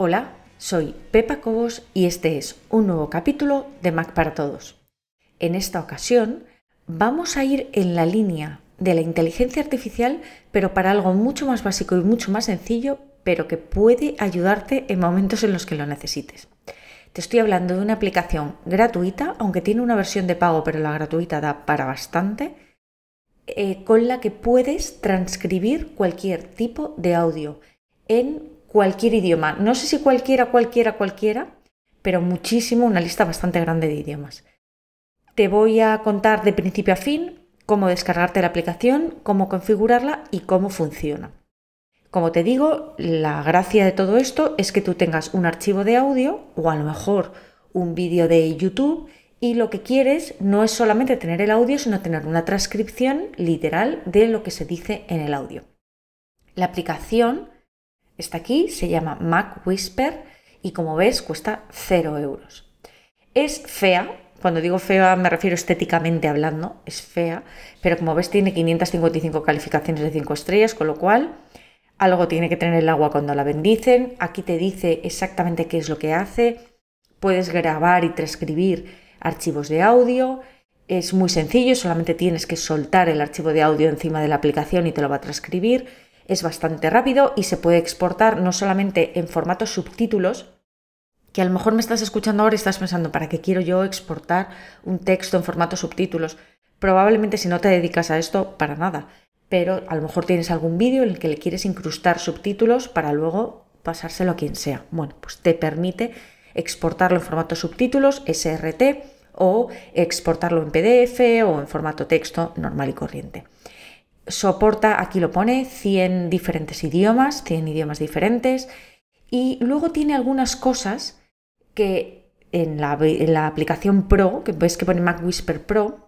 Hola, soy Pepa Cobos y este es un nuevo capítulo de Mac para Todos. En esta ocasión vamos a ir en la línea de la inteligencia artificial, pero para algo mucho más básico y mucho más sencillo, pero que puede ayudarte en momentos en los que lo necesites. Te estoy hablando de una aplicación gratuita, aunque tiene una versión de pago, pero la gratuita da para bastante, eh, con la que puedes transcribir cualquier tipo de audio en cualquier idioma. No sé si cualquiera, cualquiera, cualquiera, pero muchísimo, una lista bastante grande de idiomas. Te voy a contar de principio a fin cómo descargarte la aplicación, cómo configurarla y cómo funciona. Como te digo, la gracia de todo esto es que tú tengas un archivo de audio o a lo mejor un vídeo de YouTube y lo que quieres no es solamente tener el audio, sino tener una transcripción literal de lo que se dice en el audio. La aplicación Está aquí, se llama Mac Whisper y como ves cuesta 0 euros. Es fea, cuando digo fea me refiero estéticamente hablando, es fea, pero como ves tiene 555 calificaciones de 5 estrellas, con lo cual algo tiene que tener el agua cuando la bendicen. Aquí te dice exactamente qué es lo que hace. Puedes grabar y transcribir archivos de audio. Es muy sencillo, solamente tienes que soltar el archivo de audio encima de la aplicación y te lo va a transcribir es bastante rápido y se puede exportar no solamente en formato subtítulos, que a lo mejor me estás escuchando ahora y estás pensando, ¿para qué quiero yo exportar un texto en formato subtítulos? Probablemente si no te dedicas a esto, para nada. Pero a lo mejor tienes algún vídeo en el que le quieres incrustar subtítulos para luego pasárselo a quien sea. Bueno, pues te permite exportarlo en formato subtítulos, SRT, o exportarlo en PDF o en formato texto normal y corriente soporta, aquí lo pone, 100 diferentes idiomas, 100 idiomas diferentes, y luego tiene algunas cosas que en la, en la aplicación Pro, que ves que pone Mac Whisper Pro,